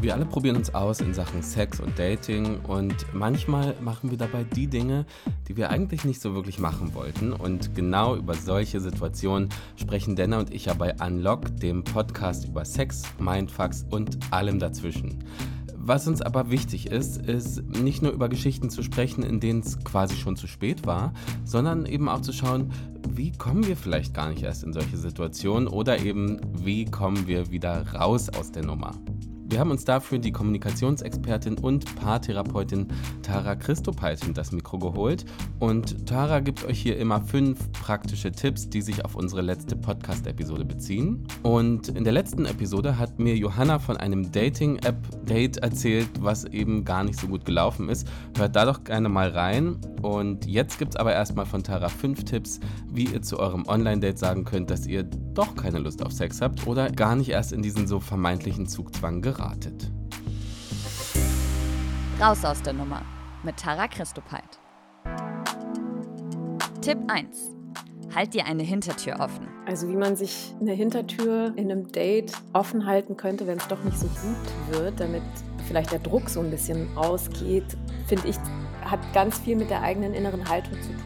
Wir alle probieren uns aus in Sachen Sex und Dating und manchmal machen wir dabei die Dinge, die wir eigentlich nicht so wirklich machen wollten. Und genau über solche Situationen sprechen Denner und ich ja bei Unlock, dem Podcast über Sex, Mindfucks und allem dazwischen. Was uns aber wichtig ist, ist nicht nur über Geschichten zu sprechen, in denen es quasi schon zu spät war, sondern eben auch zu schauen, wie kommen wir vielleicht gar nicht erst in solche Situationen oder eben wie kommen wir wieder raus aus der Nummer. Wir haben uns dafür die Kommunikationsexpertin und Paartherapeutin Tara Christopeit in das Mikro geholt. Und Tara gibt euch hier immer fünf praktische Tipps, die sich auf unsere letzte Podcast-Episode beziehen. Und in der letzten Episode hat mir Johanna von einem Dating-App-Date erzählt, was eben gar nicht so gut gelaufen ist. Hört da doch gerne mal rein. Und jetzt gibt es aber erstmal von Tara fünf Tipps, wie ihr zu eurem Online-Date sagen könnt, dass ihr doch keine Lust auf Sex habt oder gar nicht erst in diesen so vermeintlichen Zugzwang geratet. Raus aus der Nummer mit Tara Christopeit. Tipp 1. Halt dir eine Hintertür offen. Also wie man sich eine Hintertür in einem Date offen halten könnte, wenn es doch nicht so gut wird, damit vielleicht der Druck so ein bisschen rausgeht, finde ich, hat ganz viel mit der eigenen inneren Haltung zu tun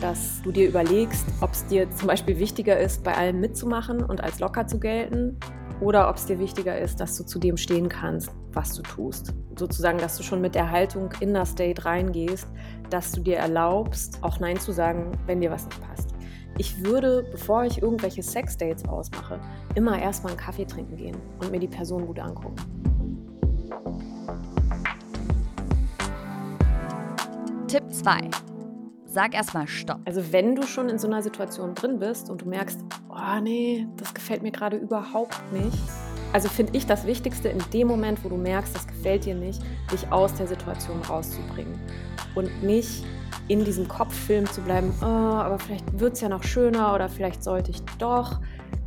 dass du dir überlegst, ob es dir zum Beispiel wichtiger ist, bei allem mitzumachen und als locker zu gelten oder ob es dir wichtiger ist, dass du zu dem stehen kannst, was du tust. Sozusagen, dass du schon mit der Haltung in das Date reingehst, dass du dir erlaubst, auch Nein zu sagen, wenn dir was nicht passt. Ich würde, bevor ich irgendwelche Sex-Dates ausmache, immer erstmal einen Kaffee trinken gehen und mir die Person gut angucken. Tipp 2. Sag erstmal Stopp. Also wenn du schon in so einer Situation drin bist und du merkst, oh nee, das gefällt mir gerade überhaupt nicht. Also finde ich das Wichtigste in dem Moment, wo du merkst, das gefällt dir nicht, dich aus der Situation rauszubringen. Und nicht in diesem Kopffilm zu bleiben, oh, aber vielleicht wird es ja noch schöner oder vielleicht sollte ich doch.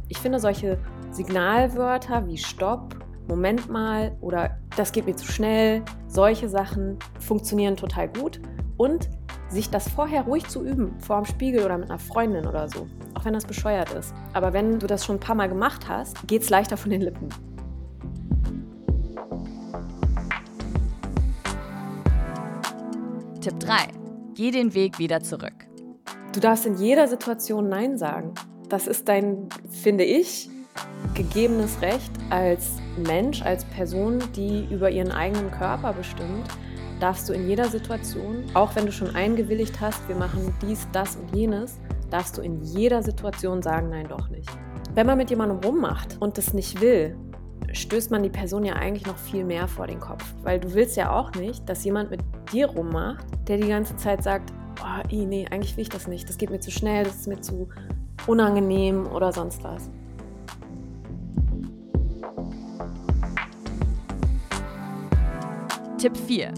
Ich finde solche Signalwörter wie Stopp, Moment mal oder das geht mir zu schnell, solche Sachen funktionieren total gut. Und sich das vorher ruhig zu üben, vor dem Spiegel oder mit einer Freundin oder so, auch wenn das bescheuert ist. Aber wenn du das schon ein paar Mal gemacht hast, geht es leichter von den Lippen. Tipp 3. Geh den Weg wieder zurück. Du darfst in jeder Situation Nein sagen. Das ist dein, finde ich, gegebenes Recht als Mensch, als Person, die über ihren eigenen Körper bestimmt, darfst du in jeder Situation, auch wenn du schon eingewilligt hast, wir machen dies, das und jenes, darfst du in jeder Situation sagen, nein, doch nicht. Wenn man mit jemandem rummacht und das nicht will, stößt man die Person ja eigentlich noch viel mehr vor den Kopf. Weil du willst ja auch nicht, dass jemand mit dir rummacht, der die ganze Zeit sagt, oh, nee, eigentlich will ich das nicht, das geht mir zu schnell, das ist mir zu unangenehm oder sonst was. Tipp 4.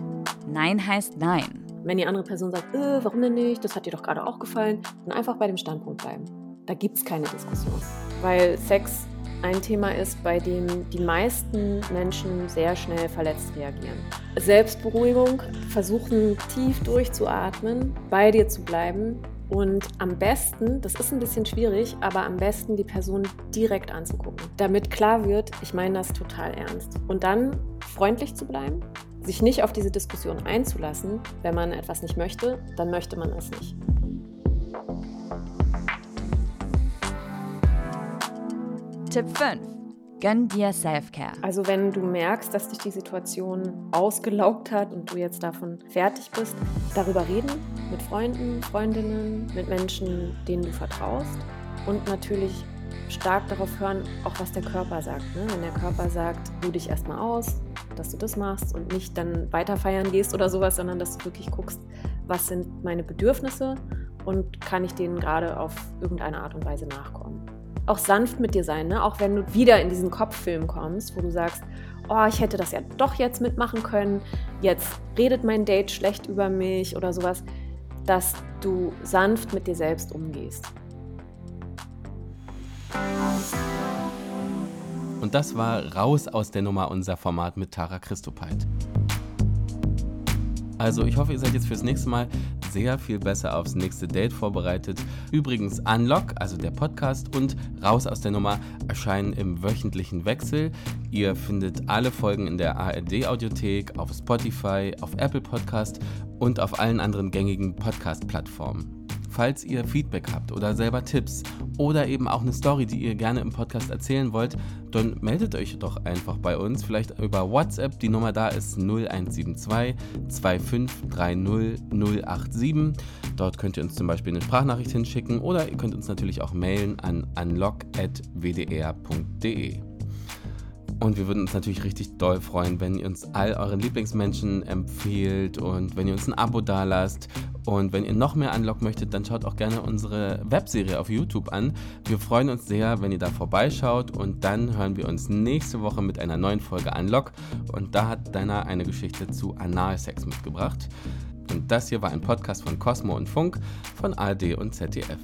Nein heißt Nein. Wenn die andere Person sagt, äh, warum denn nicht, das hat dir doch gerade auch gefallen, dann einfach bei dem Standpunkt bleiben. Da gibt es keine Diskussion. Weil Sex ein Thema ist, bei dem die meisten Menschen sehr schnell verletzt reagieren. Selbstberuhigung, versuchen tief durchzuatmen, bei dir zu bleiben und am besten, das ist ein bisschen schwierig, aber am besten die Person direkt anzugucken, damit klar wird, ich meine das total ernst. Und dann freundlich zu bleiben, sich nicht auf diese Diskussion einzulassen, wenn man etwas nicht möchte, dann möchte man es nicht. Tipp 5. Gönn dir Self-Care. Also wenn du merkst, dass dich die Situation ausgelaugt hat und du jetzt davon fertig bist, darüber reden mit Freunden, Freundinnen, mit Menschen, denen du vertraust und natürlich stark darauf hören, auch was der Körper sagt. Ne? Wenn der Körper sagt, ruh dich erstmal aus, dass du das machst und nicht dann weiter feiern gehst oder sowas, sondern dass du wirklich guckst, was sind meine Bedürfnisse und kann ich denen gerade auf irgendeine Art und Weise nachkommen. Auch sanft mit dir sein, ne? auch wenn du wieder in diesen Kopffilm kommst, wo du sagst, oh, ich hätte das ja doch jetzt mitmachen können, jetzt redet mein Date schlecht über mich oder sowas, dass du sanft mit dir selbst umgehst. Und das war Raus aus der Nummer, unser Format mit Tara Christopeit. Also ich hoffe, ihr seid jetzt fürs nächste Mal sehr viel besser aufs nächste Date vorbereitet. Übrigens, Unlock, also der Podcast und Raus aus der Nummer erscheinen im wöchentlichen Wechsel. Ihr findet alle Folgen in der ARD-Audiothek, auf Spotify, auf Apple Podcast und auf allen anderen gängigen Podcast-Plattformen. Falls ihr Feedback habt oder selber Tipps oder eben auch eine Story, die ihr gerne im Podcast erzählen wollt, dann meldet euch doch einfach bei uns, vielleicht über WhatsApp. Die Nummer da ist 0172 2530 087. Dort könnt ihr uns zum Beispiel eine Sprachnachricht hinschicken oder ihr könnt uns natürlich auch mailen an unlock.wdr.de. Und wir würden uns natürlich richtig doll freuen, wenn ihr uns all euren Lieblingsmenschen empfehlt und wenn ihr uns ein Abo dalasst. Und wenn ihr noch mehr Unlock möchtet, dann schaut auch gerne unsere Webserie auf YouTube an. Wir freuen uns sehr, wenn ihr da vorbeischaut und dann hören wir uns nächste Woche mit einer neuen Folge Unlock. Und da hat Dana eine Geschichte zu Analsex mitgebracht. Und das hier war ein Podcast von Cosmo und Funk von ARD und ZDF.